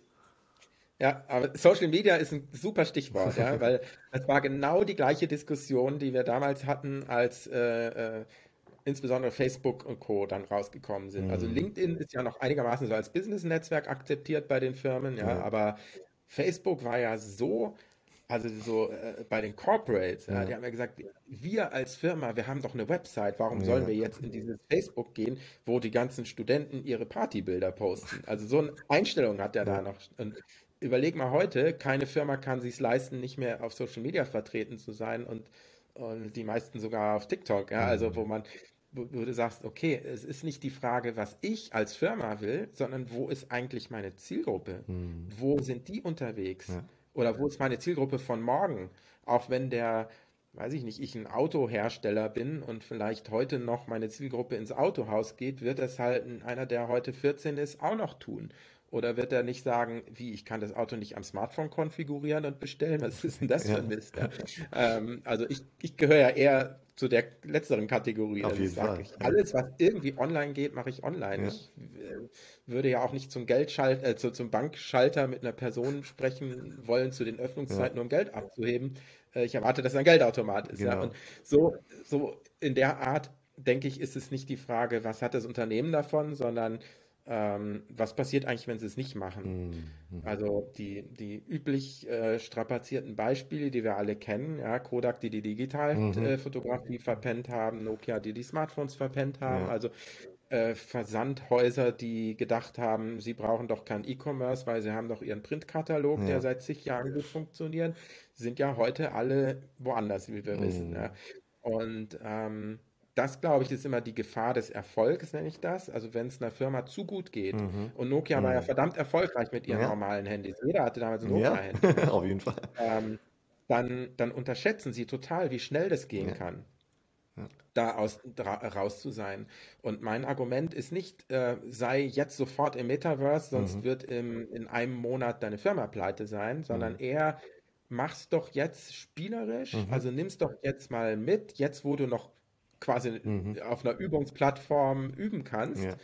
Ja, aber Social Media ist ein super Stichwort, ja, weil es war genau die gleiche Diskussion, die wir damals hatten, als äh, äh, insbesondere Facebook und Co. dann rausgekommen sind. Also Mhm. LinkedIn ist ja noch einigermaßen so als Business-Netzwerk akzeptiert bei den Firmen, ja, Ja, aber Facebook war ja so, also so äh, bei den Corporates, ja, die ja, haben ja gesagt, wir als Firma, wir haben doch eine Website, warum sollen ja, wir jetzt in dieses Facebook gehen, wo die ganzen Studenten ihre Partybilder posten? Also so eine Einstellung hat er da noch. Und überleg mal heute, keine Firma kann sich leisten, nicht mehr auf Social Media vertreten zu sein und, und die meisten sogar auf TikTok, ja, also wo mhm. man, wo, wo du sagst, okay, es ist nicht die Frage, was ich als Firma will, sondern wo ist eigentlich meine Zielgruppe? Mhm. Wo sind die unterwegs? Ja, Oder wo ist meine Zielgruppe von morgen? Auch wenn der, weiß ich nicht, ich ein Autohersteller bin und vielleicht heute noch meine Zielgruppe ins Autohaus geht, wird das halt einer, der heute 14 ist, auch noch tun. Oder wird er nicht sagen, wie, ich kann das Auto nicht am Smartphone konfigurieren und bestellen? Was ist denn das für ein ja, Mist? Ja? Ähm, also ich, ich gehöre ja eher zu der letzteren Kategorie. auf Also jeden sage, Fall. ich, Ja, alles, was irgendwie online geht, mache ich online. ja, Ich äh, würde ja auch nicht zum Geldschalt, äh, zu, zum Bankschalter mit einer Person sprechen wollen zu den ja, Öffnungszeiten, um Geld abzuheben. Äh, ich erwarte, dass ein Geldautomat ist, ja. Und genau. so, so in der Art, denke ich, ist es nicht die Frage, was hat das Unternehmen davon, sondern ähm, was passiert eigentlich, wenn sie es nicht machen? Mhm. Also die, die üblich äh, strapazierten Beispiele, die wir alle kennen, ja, Kodak, die die Digitalfotografie Mhm. verpennt haben, Nokia, die die Smartphones verpennt haben, Ja, also äh, Versandhäuser, die gedacht haben, sie brauchen doch kein E-Commerce, weil sie haben doch ihren Printkatalog, der ja. seit zig Jahren gut funktioniert, sind ja heute alle woanders, wie wir wissen. Mhm. Ja. Und ähm, das, glaube ich, ist immer die Gefahr des Erfolgs, nenne ich das. Also wenn es einer Firma zu gut geht, Mhm. und Nokia war ja Mhm. verdammt erfolgreich mit ihren Ja, normalen Handys. Jeder hatte damals ein Nokia-Handy, ja. auf jeden Fall. Ähm, dann, dann unterschätzen sie total, wie schnell das gehen Ja, kann da aus, dra, raus zu sein. Und mein Argument ist nicht, äh, sei jetzt sofort im Metaverse, sonst mhm. wird im, in einem Monat deine Firma pleite sein, sondern Mhm. eher mach's doch jetzt spielerisch, Mhm. also nimm's doch jetzt mal mit, jetzt wo du noch quasi Mhm. auf einer Übungsplattform üben kannst. Ja,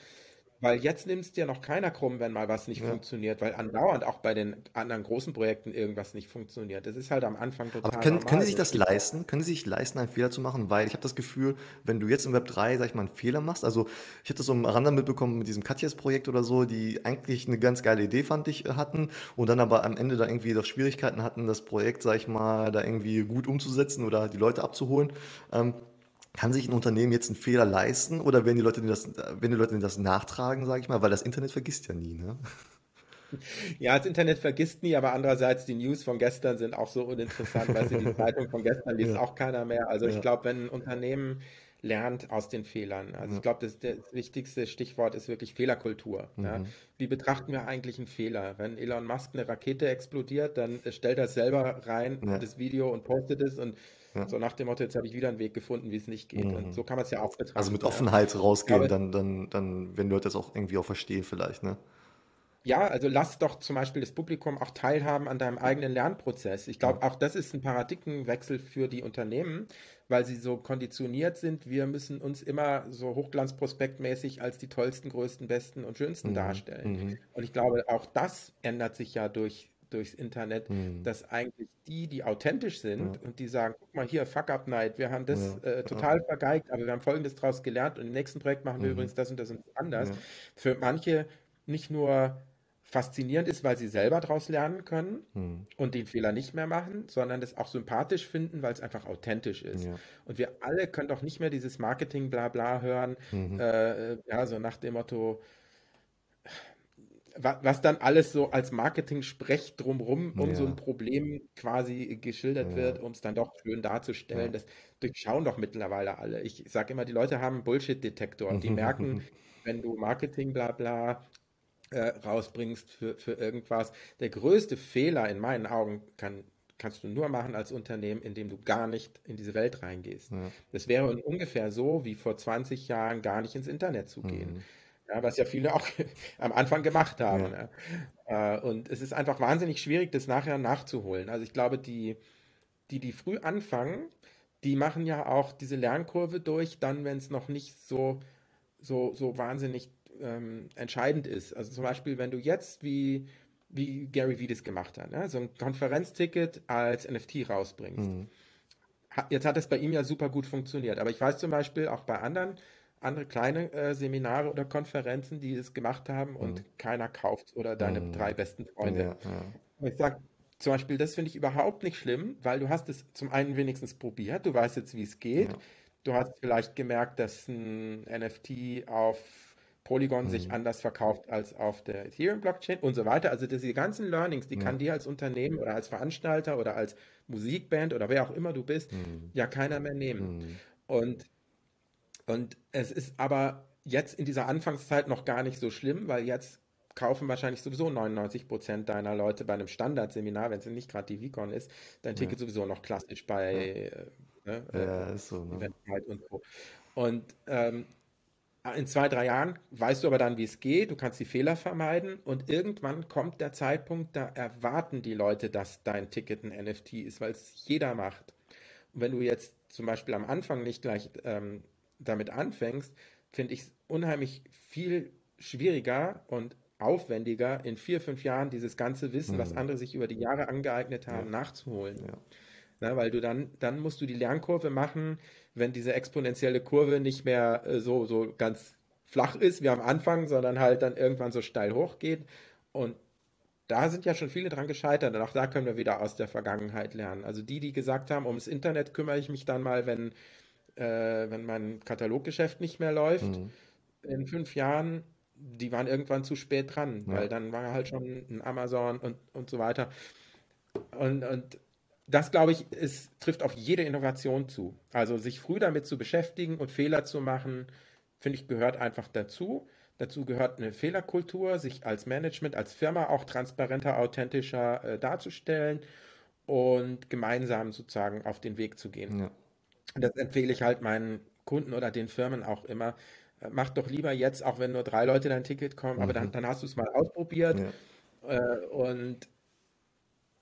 Weil jetzt nimmst dir noch keiner krumm, wenn mal was nicht ja. funktioniert, weil andauernd auch bei den anderen großen Projekten irgendwas nicht funktioniert. Das ist halt am Anfang Aber total können, können normal. Sie sich das leisten? Können Sie sich leisten, einen Fehler zu machen? Weil ich habe das Gefühl, wenn du jetzt im Web 3, sag ich mal, einen Fehler machst, also ich habe das so am Rande mitbekommen mit diesem Katjes-Projekt oder so, die eigentlich eine ganz geile Idee, fand ich, hatten und dann aber am Ende da irgendwie doch Schwierigkeiten hatten, das Projekt, sag ich mal, da irgendwie gut umzusetzen oder die Leute abzuholen. Ähm, kann sich ein Unternehmen jetzt einen Fehler leisten oder werden die Leute das, werden die Leute das nachtragen, sage ich mal, weil das Internet vergisst ja nie, ne? Ja, das Internet vergisst nie, aber andererseits die News von gestern sind auch so uninteressant. Weißt du, die Zeitung von gestern liest Ja, auch keiner mehr. Also ich ja, glaube, wenn ein Unternehmen lernt aus den Fehlern, also ich ja. glaube, das, das wichtigste Stichwort ist wirklich Fehlerkultur. Ja. Mhm. Wie betrachten wir eigentlich einen Fehler? Wenn Elon Musk eine Rakete explodiert, dann stellt er es selber rein, Ja, das Video und postet es und ja. so nach dem Motto, jetzt habe ich wieder einen Weg gefunden, wie es nicht geht. Und Mhm. so kann man es ja auch Also mit betrachten. Ja. Offenheit Ich rausgehen, dann, dann, dann, wenn Leute das auch irgendwie auch verstehen, vielleicht, ne? Ja, also lass doch zum Beispiel das Publikum auch teilhaben an deinem eigenen Lernprozess. Ich Ja. glaube, auch das ist ein Paradigmenwechsel für die Unternehmen, weil sie so konditioniert sind. Wir müssen uns immer so hochglanzprospektmäßig als die tollsten, größten, besten und schönsten Mhm. darstellen. Mhm. Und ich glaube, auch das ändert sich ja durch, durchs Internet, Mhm. dass eigentlich die, die authentisch Ja. sind und die sagen, guck mal hier, Fuck Up Night, wir haben das Ja. äh, Ja. total vergeigt, aber wir haben Folgendes daraus gelernt und im nächsten Projekt machen wir Mhm. übrigens das und das und das anders. Ja. Für manche nicht nur faszinierend ist, weil sie selber daraus lernen können hm. und den Fehler nicht mehr machen, sondern das auch sympathisch finden, weil es einfach authentisch ist. Ja. Und wir alle können doch nicht mehr dieses Marketing-Blabla hören, mhm. äh, ja, so nach dem Motto, was dann alles so als Marketing-Sprech drumrum um ja. so ein Problem quasi geschildert ja. wird, um es dann doch schön darzustellen. Ja. Das durchschauen doch mittlerweile alle. Ich sage immer, die Leute haben Bullshit-Detektor. Die merken, wenn du Marketing, bla bla, äh, rausbringst für, für irgendwas. Der größte Fehler in meinen Augen kann, kannst du nur machen als Unternehmen, indem du gar nicht in diese Welt reingehst. Ja. Das wäre ungefähr so, wie vor 20 Jahren gar nicht ins Internet zu gehen. Mhm. Ja, was ja viele auch am Anfang gemacht haben. Ja. Ja. Äh, und es ist einfach wahnsinnig schwierig, das nachher nachzuholen. Also ich glaube, die, die, die früh anfangen, die machen ja auch diese Lernkurve durch, dann, wenn es noch nicht so, so, so wahnsinnig ähm, entscheidend ist. Also zum Beispiel, wenn du jetzt wie, wie Gary Vee das gemacht hat, ne? so ein Konferenzticket als NFT rausbringst. Mhm. Jetzt hat es bei ihm ja super gut funktioniert. Aber ich weiß zum Beispiel auch bei anderen, andere kleine äh, Seminare oder Konferenzen, die es gemacht haben und mhm. keiner kauft oder deine mhm. drei besten Freunde. Ja, ja. Ich sage zum Beispiel, das finde ich überhaupt nicht schlimm, weil du hast es zum einen wenigstens probiert, du weißt jetzt, wie es geht. Ja. Du hast vielleicht gemerkt, dass ein NFT auf Polygon mhm. sich anders verkauft als auf der Ethereum-Blockchain und so weiter. Also diese ganzen Learnings, die kann dir als Unternehmen oder als Veranstalter oder als Musikband oder wer auch immer du bist, mhm. ja keiner mehr nehmen. Mhm. Und, und es ist aber jetzt in dieser Anfangszeit noch gar nicht so schlimm, weil jetzt kaufen wahrscheinlich sowieso 99 Prozent deiner Leute bei einem Standardseminar, wenn es nicht gerade die Vicon ist, dein Ticket ja. sowieso noch klassisch bei ja. äh, ne, ja, äh, so, ne? und so. Und ähm, in zwei, drei Jahren weißt du aber dann, wie es geht, du kannst die Fehler vermeiden und irgendwann kommt der Zeitpunkt, da erwarten die Leute, dass dein Ticket ein NFT ist, weil es jeder macht. Und wenn du jetzt zum Beispiel am Anfang nicht gleich ähm, damit anfängst, finde ich es unheimlich viel schwieriger und aufwendiger, in vier, fünf Jahren dieses ganze Wissen, mhm. was andere sich über die Jahre angeeignet haben, ja. nachzuholen. Ja. Na, weil du dann, dann musst du die Lernkurve machen, wenn diese exponentielle Kurve nicht mehr äh, so, so ganz flach ist wie am Anfang, sondern halt dann irgendwann so steil hochgeht. Und da sind ja schon viele dran gescheitert. Und auch da können wir wieder aus der Vergangenheit lernen. Also die, die gesagt haben, ums Internet kümmere ich mich dann mal, wenn, äh, wenn mein Kataloggeschäft nicht mehr läuft, mhm. in fünf Jahren, die waren irgendwann zu spät dran, ja. weil dann war halt schon ein Amazon und, und so weiter. Und, und das, glaube ich, ist, trifft auf jede Innovation zu. Also sich früh damit zu beschäftigen und Fehler zu machen, finde ich, gehört einfach dazu. Dazu gehört eine Fehlerkultur, sich als Management, als Firma auch transparenter, authentischer äh, darzustellen und gemeinsam sozusagen auf den Weg zu gehen. Ja. Und das empfehle ich halt meinen Kunden oder den Firmen auch immer. Äh, mach doch lieber jetzt, auch wenn nur drei Leute dein Ticket kommen, mhm. aber dann, dann hast du es mal ausprobiert. Ja. Äh, und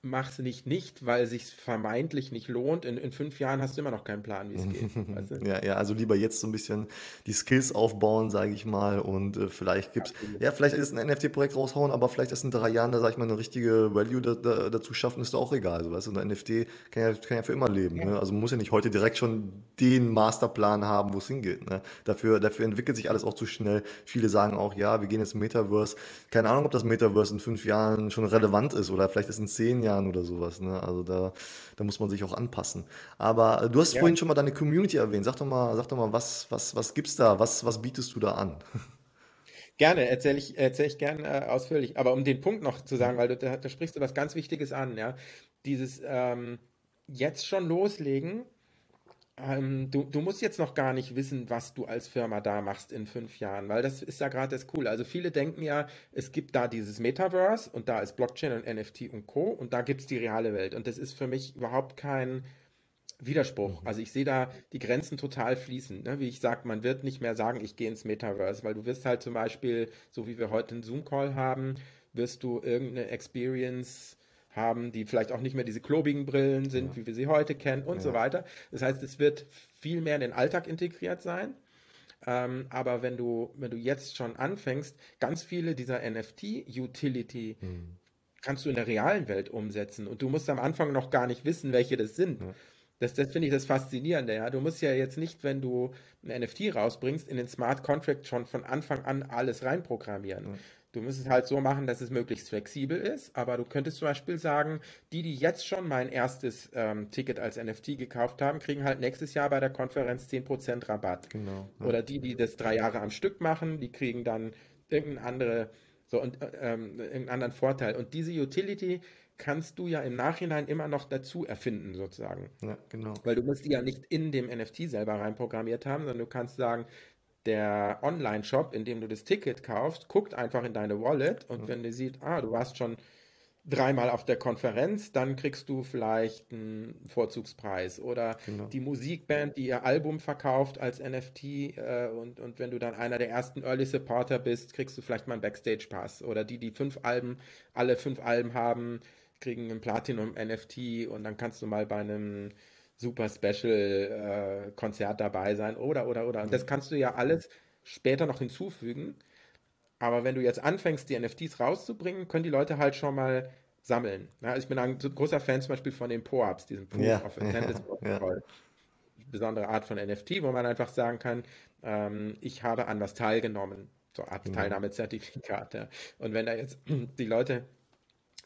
mach es nicht nicht, weil sich vermeintlich nicht lohnt. In, in fünf Jahren hast du immer noch keinen Plan, wie es geht. Weißt du? Ja, ja, also lieber jetzt so ein bisschen die Skills aufbauen, sage ich mal. Und äh, vielleicht gibt's, Absolut. ja, vielleicht ist ein NFT-Projekt raushauen, aber vielleicht ist in drei Jahren, da sage ich mal, eine richtige Value da, da, dazu schaffen, ist doch auch egal. Also, weißt du, ein NFT kann ja, kann ja für immer leben. Ja. Ne? Also man muss ja nicht heute direkt schon den Masterplan haben, wo es hingeht. Ne? Dafür, dafür entwickelt sich alles auch zu schnell. Viele sagen auch, ja, wir gehen jetzt Metaverse. Keine Ahnung, ob das Metaverse in fünf Jahren schon relevant ist oder vielleicht ist in zehn Jahren Jahren oder sowas. Ne? Also da, da muss man sich auch anpassen. Aber äh, du hast ja. vorhin schon mal deine Community erwähnt. Sag doch mal, sag doch mal, was, was, was gibt's da? Was, was bietest du da an? Gerne, erzähle ich, erzähl ich gerne äh, ausführlich. Aber um den Punkt noch zu sagen, weil du, da, da sprichst du was ganz Wichtiges an, ja. Dieses ähm, jetzt schon loslegen ähm, du, du, musst jetzt noch gar nicht wissen, was du als Firma da machst in fünf Jahren, weil das ist ja gerade das Coole. Also viele denken ja, es gibt da dieses Metaverse und da ist Blockchain und NFT und Co. und da gibt es die reale Welt. Und das ist für mich überhaupt kein Widerspruch. Mhm. Also ich sehe da die Grenzen total fließen. Ne? Wie ich sage, man wird nicht mehr sagen, ich gehe ins Metaverse, weil du wirst halt zum Beispiel, so wie wir heute einen Zoom-Call haben, wirst du irgendeine Experience haben, die vielleicht auch nicht mehr diese klobigen Brillen sind, ja. wie wir sie heute kennen und ja. so weiter. Das heißt, es wird viel mehr in den Alltag integriert sein. Ähm, aber wenn du, wenn du jetzt schon anfängst, ganz viele dieser NFT-Utility mhm. kannst du in der realen Welt umsetzen und du musst am Anfang noch gar nicht wissen, welche das sind. Ja. Das, das finde ich das Faszinierende. Ja? Du musst ja jetzt nicht, wenn du ein NFT rausbringst, in den Smart Contract schon von Anfang an alles reinprogrammieren. Ja. Du müsstest es halt so machen, dass es möglichst flexibel ist, aber du könntest zum Beispiel sagen, die, die jetzt schon mein erstes ähm, Ticket als NFT gekauft haben, kriegen halt nächstes Jahr bei der Konferenz 10% Rabatt. Genau. Ja. Oder die, die das drei Jahre am Stück machen, die kriegen dann irgendeine andere, so und, ähm, irgendeinen anderen Vorteil. Und diese Utility kannst du ja im Nachhinein immer noch dazu erfinden, sozusagen. Ja, genau. Weil du musst die ja nicht in dem NFT selber reinprogrammiert haben, sondern du kannst sagen, der Online-Shop, in dem du das Ticket kaufst, guckt einfach in deine Wallet und ja. wenn der sieht, ah, du warst schon dreimal auf der Konferenz, dann kriegst du vielleicht einen Vorzugspreis oder genau. die Musikband, die ihr Album verkauft als NFT äh, und, und wenn du dann einer der ersten Early Supporter bist, kriegst du vielleicht mal einen Backstage-Pass oder die, die fünf Alben, alle fünf Alben haben, kriegen ein Platinum-NFT und dann kannst du mal bei einem super Special äh, Konzert dabei sein oder oder oder. Und das kannst du ja alles später noch hinzufügen. Aber wenn du jetzt anfängst, die NFTs rauszubringen, können die Leute halt schon mal sammeln. Ja, ich bin ein großer Fan zum Beispiel von den POAPs, diesen Proof ja, of Attendance ja, Protocol. Besondere Art von NFT, wo man einfach sagen kann, ähm, ich habe an was teilgenommen. So Art genau. Teilnahmezertifikat. Ja. Und wenn da jetzt die Leute,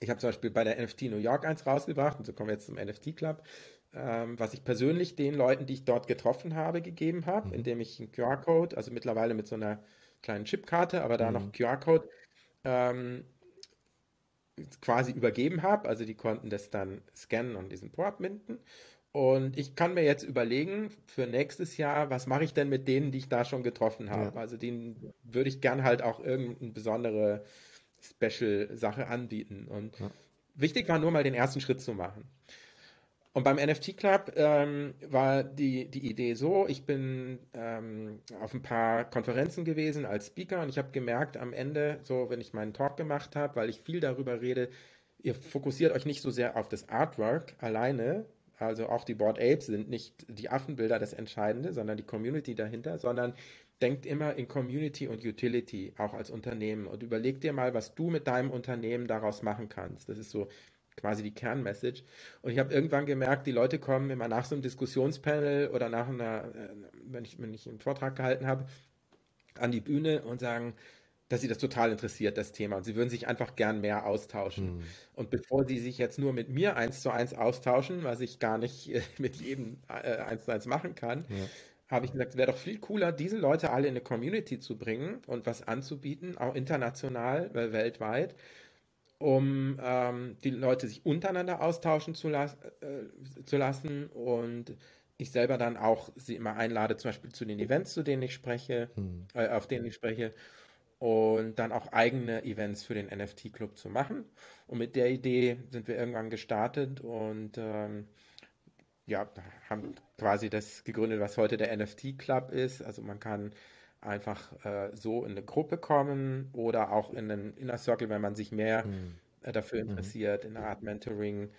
ich habe zum Beispiel bei der NFT New York eins rausgebracht, und so kommen wir jetzt zum NFT Club, ähm, was ich persönlich den Leuten, die ich dort getroffen habe, gegeben habe, mhm. indem ich einen QR-Code, also mittlerweile mit so einer kleinen Chipkarte, aber da mhm. noch QR-Code, ähm, quasi übergeben habe. Also die konnten das dann scannen und diesen Po abminden. Und ich kann mir jetzt überlegen, für nächstes Jahr, was mache ich denn mit denen, die ich da schon getroffen habe? Ja. Also denen würde ich gern halt auch irgendeine besondere Special-Sache anbieten. Und ja. wichtig war nur mal den ersten Schritt zu machen. Und beim NFT Club ähm, war die, die Idee so, ich bin ähm, auf ein paar Konferenzen gewesen als Speaker und ich habe gemerkt am Ende, so wenn ich meinen Talk gemacht habe, weil ich viel darüber rede, ihr fokussiert euch nicht so sehr auf das Artwork alleine, also auch die Board Apes sind nicht die Affenbilder das Entscheidende, sondern die Community dahinter, sondern denkt immer in Community und Utility, auch als Unternehmen und überleg dir mal, was du mit deinem Unternehmen daraus machen kannst. Das ist so quasi die Kernmessage. Und ich habe irgendwann gemerkt, die Leute kommen immer nach so einem Diskussionspanel oder nach einer, äh, wenn ich, wenn ich einen Vortrag gehalten habe, an die Bühne und sagen, dass sie das total interessiert, das Thema. Und sie würden sich einfach gern mehr austauschen. Mhm. Und bevor sie sich jetzt nur mit mir eins zu eins austauschen, was ich gar nicht äh, mit jedem äh, eins zu eins machen kann, ja. habe ich gesagt, es wäre doch viel cooler, diese Leute alle in eine Community zu bringen und was anzubieten, auch international, weltweit um ähm, die Leute sich untereinander austauschen zu, las äh, zu lassen und ich selber dann auch sie immer einlade, zum Beispiel zu den Events, zu denen ich spreche, mhm. äh, auf denen ich spreche und dann auch eigene Events für den NFT-Club zu machen. Und mit der Idee sind wir irgendwann gestartet und ähm, ja, haben quasi das gegründet, was heute der NFT-Club ist. Also man kann einfach äh, so in eine Gruppe kommen oder auch in einen Inner Circle, wenn man sich mehr mhm. äh, dafür mhm. interessiert, in eine Art Mentoring.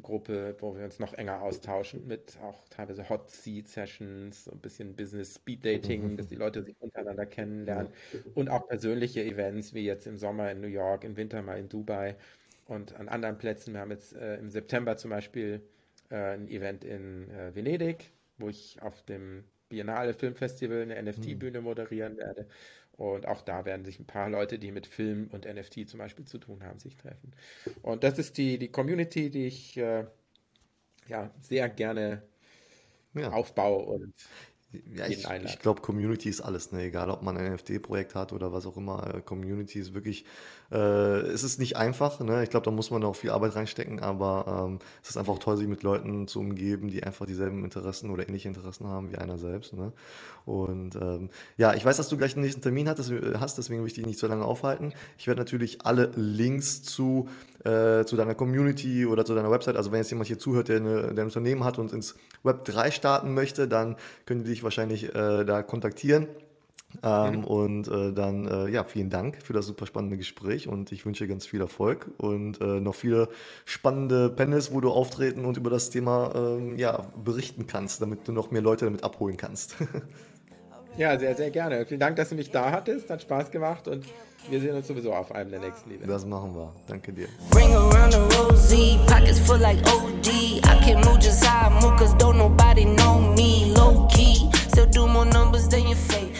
Gruppe, wo wir uns noch enger austauschen mit auch teilweise Hot Seat Sessions, ein bisschen Business Speed Dating, mhm. dass die Leute sich untereinander kennenlernen und auch persönliche Events wie jetzt im Sommer in New York, im Winter mal in Dubai und an anderen Plätzen. Wir haben jetzt äh, im September zum Beispiel äh, ein Event in äh, Venedig, wo ich auf dem Biennale Filmfestival eine NFT-Bühne mhm. moderieren werde. Und auch da werden sich ein paar Leute, die mit Film und NFT zum Beispiel zu tun haben, sich treffen. Und das ist die, die Community, die ich äh, ja, sehr gerne ja. aufbaue und ja, ich, ich glaube, Community ist alles, ne? egal ob man ein NFT-Projekt hat oder was auch immer. Äh, Community ist wirklich, es ist nicht einfach. Ne? Ich glaube, da muss man auch viel Arbeit reinstecken, aber ähm, es ist einfach toll, sich mit Leuten zu umgeben, die einfach dieselben Interessen oder ähnliche Interessen haben wie einer selbst. Ne? Und ähm, ja, ich weiß, dass du gleich den nächsten Termin hattest, hast, deswegen will ich dich nicht so lange aufhalten. Ich werde natürlich alle Links zu, äh, zu deiner Community oder zu deiner Website, also wenn jetzt jemand hier zuhört, der, eine, der ein Unternehmen hat und ins Web 3 starten möchte, dann könnt ihr dich wahrscheinlich äh, da kontaktieren. Ähm, mhm. Und äh, dann, äh, ja, vielen Dank für das super spannende Gespräch und ich wünsche dir ganz viel Erfolg und äh, noch viele spannende Panels, wo du auftreten und über das Thema ähm, ja, berichten kannst, damit du noch mehr Leute damit abholen kannst. ja, sehr, sehr gerne. Vielen Dank, dass du mich da hattest. Hat Spaß gemacht und wir sehen uns sowieso auf einem der nächsten Liebe. Das machen wir. Danke dir. Bring around the rosy, pockets full like OD. I can move just how I move, cause don't nobody know me. Low key, still do more numbers than your face.